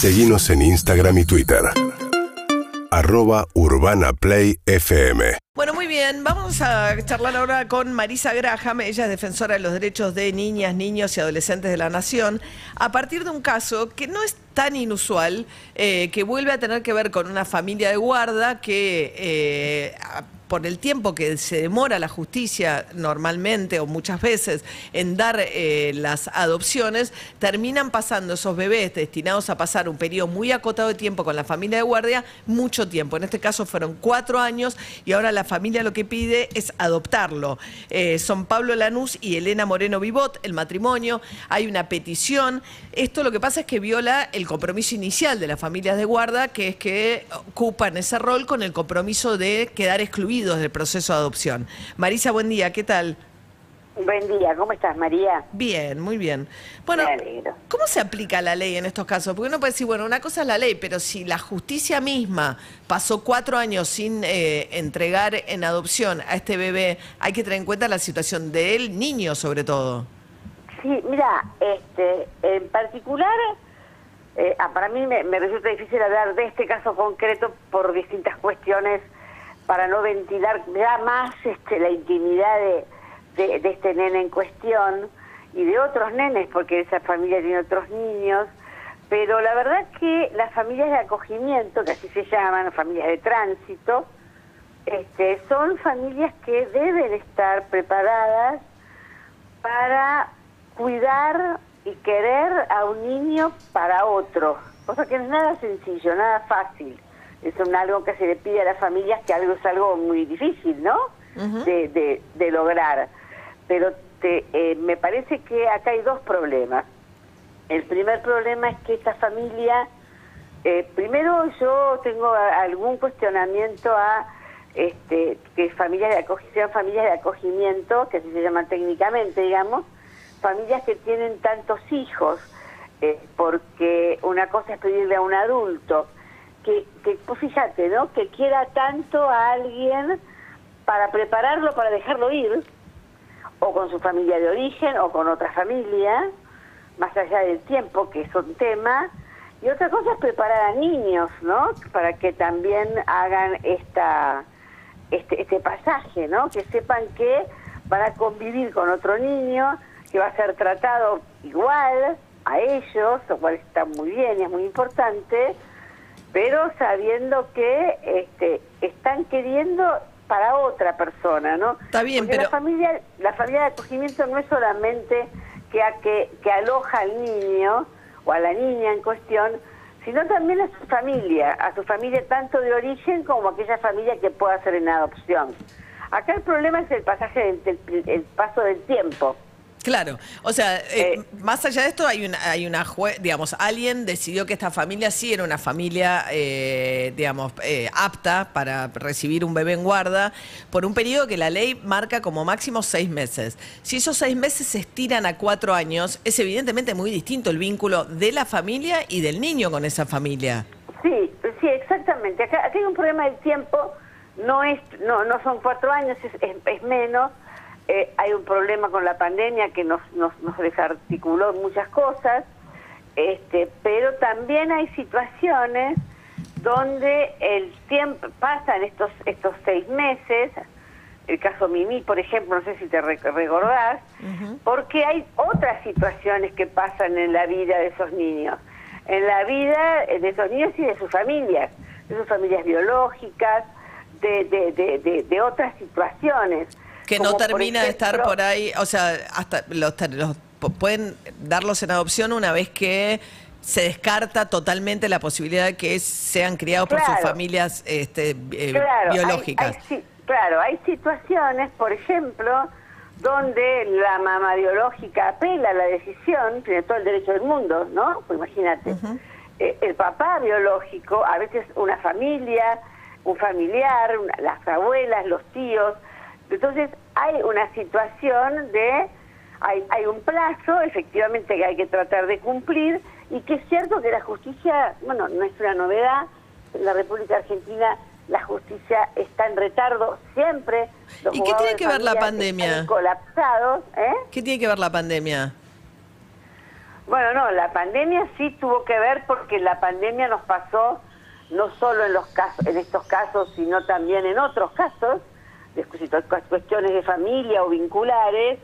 Seguimos en Instagram y Twitter. Arroba Urbana Play FM. Bueno, muy bien. Vamos a charlar ahora con Marisa Graham. Ella es defensora de los derechos de niñas, niños y adolescentes de la nación. A partir de un caso que no es tan inusual, eh, que vuelve a tener que ver con una familia de guarda que eh, por el tiempo que se demora la justicia normalmente o muchas veces en dar eh, las adopciones, terminan pasando esos bebés destinados a pasar un periodo muy acotado de tiempo con la familia de guardia, mucho tiempo. En este caso fueron cuatro años y ahora la familia lo que pide es adoptarlo. Son Pablo Lanús y Elena Moreno Vivot, el matrimonio, hay una petición. Esto lo que pasa es que viola el compromiso inicial de las familias de guarda, que es que ocupan ese rol con el compromiso de quedar excluidos del proceso de adopción. Marisa, buen día, ¿qué tal? Buen día, ¿cómo estás, María? Bien, muy bien. Bueno, ¿cómo se aplica la ley en estos casos? Porque uno puede decir, bueno, una cosa es la ley, pero si la justicia misma pasó cuatro años sin eh, entregar en adopción a este bebé, hay que tener en cuenta la situación del niño, sobre todo. Sí, mira, este, en particular, eh, ah, para mí me resulta difícil hablar de este caso concreto por distintas cuestiones para no ventilar ya más este, la intimidad de, de, este nene en cuestión y de otros nenes, porque esa familia tiene otros niños, pero la verdad que las familias de acogimiento, que así se llaman, familias de tránsito, este, son familias que deben estar preparadas para cuidar y querer a un niño para otro, cosa que no es nada sencillo, nada fácil es un algo que se le pide a las familias que algo es algo muy difícil, ¿no? de, de, lograr. Pero te, eh, me parece que acá hay dos problemas. El primer problema es que esta familia, eh, primero yo tengo algún cuestionamiento a este, que familias de acogimiento, familias de acogimiento, que así se llaman técnicamente, digamos, familias que tienen tantos hijos, eh, porque una cosa es pedirle a un adulto que, que pues fíjate, ¿no? Que quiera tanto a alguien para prepararlo para dejarlo ir, o con su familia de origen, o con otra familia, más allá del tiempo, que es un tema. Y otra cosa es preparar a niños, ¿no? Para que también hagan esta, este, este pasaje, ¿no? Que sepan que van a convivir con otro niño, que va a ser tratado igual a ellos, lo cual está muy bien y es muy importante, pero sabiendo que este, están queriendo para otra persona, ¿no? Está bien, pero la familia, la familia de acogimiento no es solamente que, a, que, que aloja al niño o a la niña en cuestión, sino también a su familia, a su familia tanto de origen como aquella familia que pueda ser en adopción. Acá el problema es el pasaje del el paso del tiempo. Claro, o sea, eh, eh, más allá de esto hay una, hay una digamos, alguien decidió que esta familia sí era una familia, eh, digamos, apta para recibir un bebé en guarda por un periodo que la ley marca como máximo seis meses. Si esos seis meses se estiran a cuatro años, es evidentemente muy distinto el vínculo de la familia y del niño con esa familia. Sí, sí, exactamente. Acá, hay un problema del tiempo, no es, no, no son cuatro años, es, es menos eh, hay un problema con la pandemia que nos, nos, nos desarticuló muchas cosas, este, pero también hay situaciones donde el tiempo pasan estos estos seis meses, el caso Mimi, por ejemplo, no sé si te recordás, porque hay otras situaciones que pasan en la vida de esos niños, en la vida de esos niños y de sus familias, de sus familias biológicas, de, de, de, de otras situaciones que no termina de estar por ahí, o sea, hasta los, pueden darlos en adopción una vez que se descarta totalmente la posibilidad de que sean criados por sus familias este, eh, biológicas. claro, hay situaciones, por ejemplo, donde la mamá biológica apela a la decisión, tiene todo el derecho del mundo, ¿no? Pues imagínate. Eh, el papá biológico, a veces una familia, un familiar, las abuelas, los tíos, entonces hay una situación de, hay, hay un plazo efectivamente que hay que tratar de cumplir y que es cierto que la justicia, bueno, no es una novedad, en la República Argentina la justicia está en retardo siempre. ¿Y qué tiene que ver la pandemia? Colapsados, ¿eh? ¿Qué tiene que ver la pandemia? Bueno, no, la pandemia sí tuvo que ver porque la pandemia nos pasó no solo en los casos, en estos casos, sino también en otros casos, cuestiones de familia o vinculares,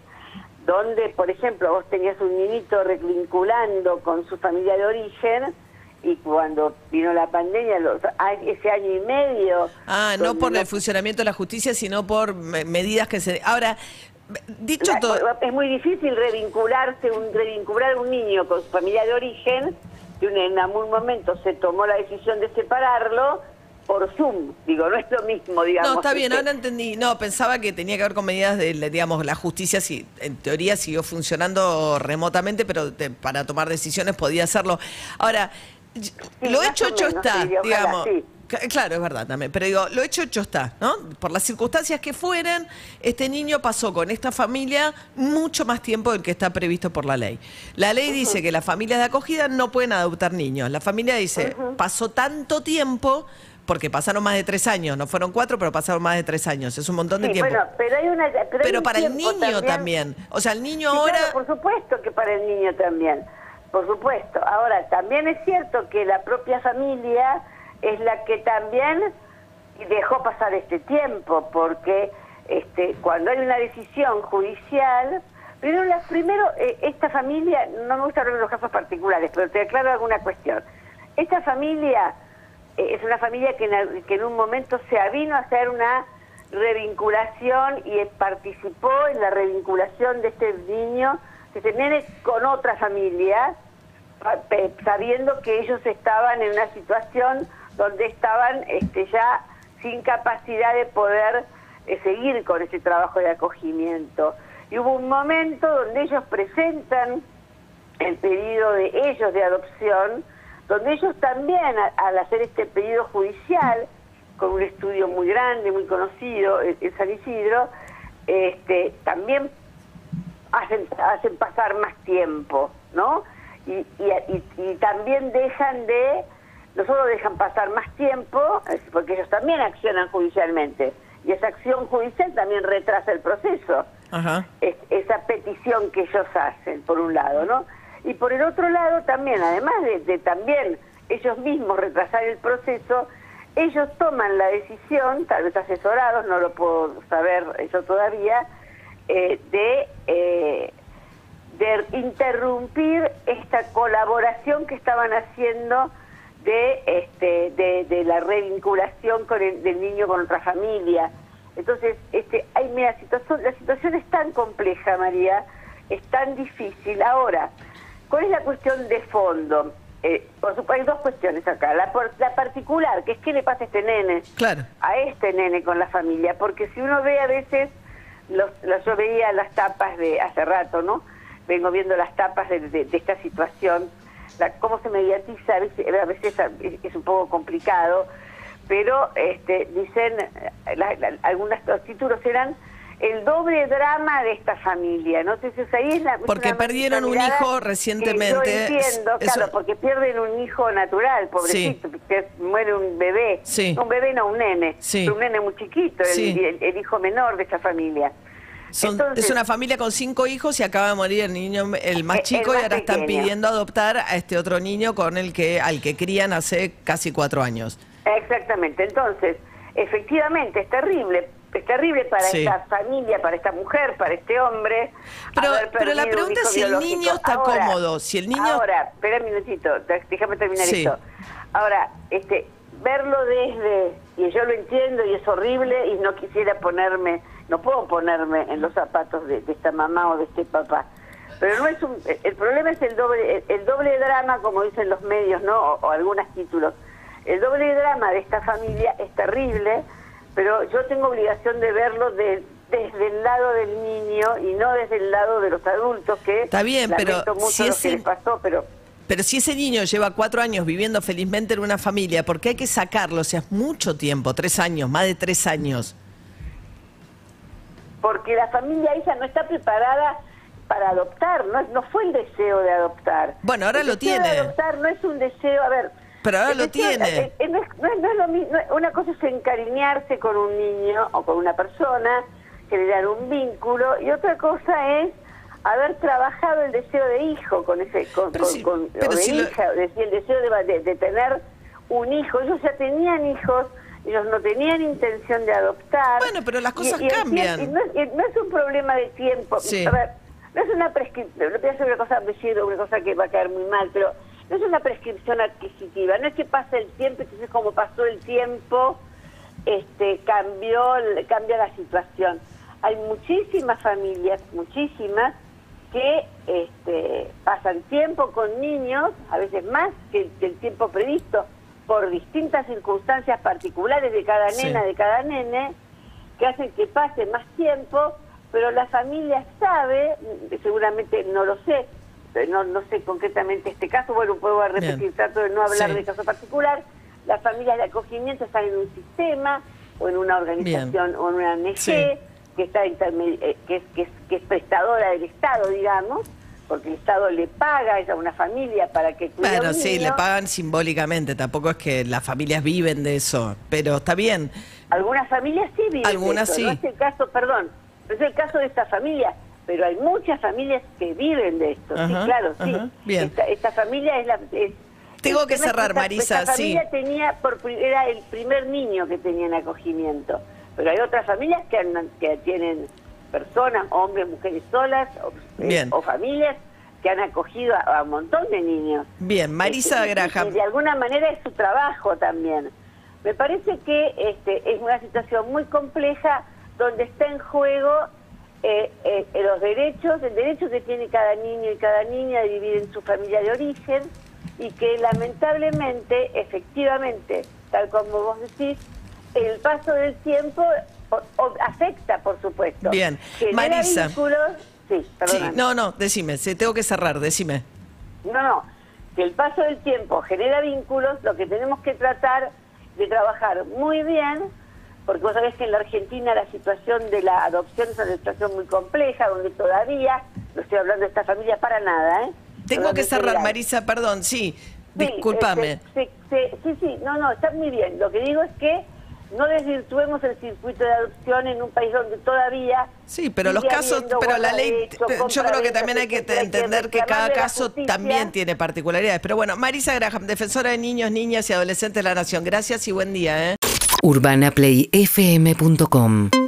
donde, por ejemplo, vos tenías un niñito revinculando con su familia de origen y cuando vino la pandemia, los, ese año y medio... Ah, no por el funcionamiento de la justicia, sino por medidas que se... Ahora, dicho todo... Es muy difícil revincularse, un, revincular un niño con su familia de origen, que en algún momento se tomó la decisión de separarlo, por Zoom, digo, no es lo mismo, digamos. No, está bien, ahora entendí. No, pensaba que tenía que ver con medidas de, digamos, la justicia, si en teoría siguió funcionando remotamente, pero para tomar decisiones podía hacerlo. Ahora, lo hecho hecho está, digamos. Claro, es verdad también, pero digo, lo hecho hecho está, ¿no? Por las circunstancias que fueran, este niño pasó con esta familia mucho más tiempo del que está previsto por la ley. La ley dice que las familias de acogida no pueden adoptar niños. La familia dice, pasó tanto tiempo porque pasaron más de tres años, no fueron cuatro, pero pasaron más de tres años, es un montón de tiempo. pero hay una, pero, para el niño también. o sea, el niño ahora... por supuesto que para el niño también, por supuesto. Ahora, también es cierto que la propia familia es la que también dejó pasar este tiempo, porque este, cuando hay una decisión judicial, primero, eh, esta familia, no me gusta hablar de los casos particulares, pero te aclaro alguna cuestión. Esta familia es una familia que en, un momento se avino a hacer una revinculación y participó en la revinculación de este niño, de este nene con otra familia, sabiendo que ellos estaban en una situación donde estaban este, ya sin capacidad de poder eh, seguir con ese trabajo de acogimiento. Y hubo un momento donde ellos presentan el pedido de ellos de adopción, donde ellos también, al hacer este pedido judicial, con un estudio muy grande, muy conocido en San Isidro, este, también hacen, hacen pasar más tiempo, ¿no? Y, y, también dejan de, no solo dejan pasar más tiempo, porque ellos también accionan judicialmente, y esa acción judicial también retrasa el proceso, esa petición que ellos hacen, por un lado, ¿no? Y por el otro lado también, además de, también ellos mismos retrasar el proceso, ellos toman la decisión, tal vez asesorados, no lo puedo saber eso todavía, eh, de, eh, de interrumpir esta colaboración que estaban haciendo de, este, de, la revinculación con el, del niño con otra familia. Entonces, este, hay, mira, situación, la situación es tan compleja, María, es tan difícil. Ahora, ¿Cuál es la cuestión de fondo? Eh, por supuesto, hay dos cuestiones acá. La, la particular, que es qué le pasa a este nene, claro. a este nene con la familia. Porque si uno ve a veces, los, yo veía las tapas de hace rato, ¿no? Vengo viendo las tapas de, esta situación, la, cómo se mediatiza, a veces, a veces es, un poco complicado, pero este, dicen, eh, algunos títulos eran el doble drama de esta familia. No sé si ahí es la Porque perdieron un hijo recientemente. Yo entiendo, claro, porque pierden un hijo natural, pobrecito, que muere un bebé. Un bebé no, un nene. Un nene muy chiquito, el, hijo menor de esa familia. es una familia con cinco hijos y acaba de morir el niño, el más chico, y ahora están pidiendo adoptar a este otro niño con el que, al que crían hace casi cuatro años. Exactamente. Entonces, efectivamente, es terrible es terrible para esta familia, para esta mujer, para este hombre. Pero, pero la pregunta es si el niño está cómodo, si el niño... Ahora, espera un minutito, déjame terminar esto. Ahora, este, verlo desde, y yo lo entiendo y es horrible y no quisiera ponerme, no puedo ponerme en los zapatos de, esta mamá o de este papá. Pero no es un, el problema es el doble, el, doble drama, como dicen los medios, ¿no? O, o algunos títulos. El doble drama de esta familia es terrible pero yo tengo obligación de verlo desde el lado del niño y no desde el lado de los adultos que está bien pero si ese, pasó pero pero si ese niño lleva cuatro años viviendo felizmente en una familia ¿por qué hay que sacarlo? o sea es mucho tiempo tres años más de tres años. Porque la familia ella no está preparada para adoptar no no fue el deseo de adoptar. Bueno ahora lo tiene. adoptar no es un deseo a ver pero ahora lo tiene. no, es, lo mismo. Una cosa es encariñarse con un niño o con una persona, generar un vínculo, y otra cosa es haber trabajado el deseo de hijo con ese con, Pero con- si- con- pero o de si hija, el deseo de, de- de tener un hijo ellos ya tenían hijos ellos no tenían intención de adoptar Bueno, pero las cosas cambian. y no, es- y no es un problema de tiempo Sí. A ver, no es una prescripción no voy a hacer una cosa una cosa que va a caer muy mal pero no es una prescripción adquisitiva no es que pasa el tiempo y entonces como pasó el tiempo este cambió cambia la situación hay muchísimas familias muchísimas que este, pasan tiempo con niños a veces más que, que el tiempo previsto por distintas circunstancias particulares de cada Sí. nena de cada nene que hacen que pase más tiempo pero la familia sabe seguramente no lo sé no, no sé concretamente este caso, bueno, puedo repetir, Bien. trato de no hablar Sí. de caso particular. Las familias de acogimiento están en un sistema o en una organización o en una ONG Sí. que está eh, que, es, que, es, que es prestadora del Estado, digamos, porque el Estado le paga a una familia para que cuide a Bueno, un sí, niño. le pagan simbólicamente, tampoco es que las familias viven de eso, pero está bien. Algunas familias sí viven de Algunas eso, sí. No es el caso, perdón, no es el caso de esta familia, pero hay muchas familias que viven de esto. sí, Ajá, claro, sí. bien. Esta, esta familia es la... es- Tengo que cerrar, esta- Marisa, Esta familia sí. tenía, por, era el primer niño que tenía en acogimiento, pero hay otras familias que, han- que tienen personas, hombres, mujeres solas, o, eh, o familias que han acogido a, a un montón de niños. Bien, Marisa Este, y- Graham. y de alguna manera es su trabajo también. Me parece que este, es una situación muy compleja donde está en juego eh, eh, los derechos, el derecho que tiene cada niño y cada niña de vivir en su familia de origen y que lamentablemente, efectivamente, tal como vos decís, el paso del tiempo o- o- afecta, por supuesto. Bien. Genera Marisa. vínculos- sí, Sí, no, no, decime, se tengo que cerrar, decime. No, no, que el paso del tiempo genera vínculos, lo que tenemos que tratar de trabajar muy bien, porque vos sabés que en la Argentina la situación de la adopción es una situación muy compleja, donde todavía, no estoy hablando de esta familia para nada, ¿eh? Tengo que cerrar. Marisa, perdón, sí, Sí, discúlpame. este, se- se- sí, sí, no, no, está muy bien. Lo que digo es que no desvirtuemos el circuito de adopción en un país donde todavía... Sí, pero los casos, pero la ley, yo creo que también hay que hay que entender que cada caso también tiene particularidades. Pero bueno, Marisa Graham, defensora de niños, niñas y adolescentes de la Nación, gracias y buen día. ¿eh? urbanaplayfm.com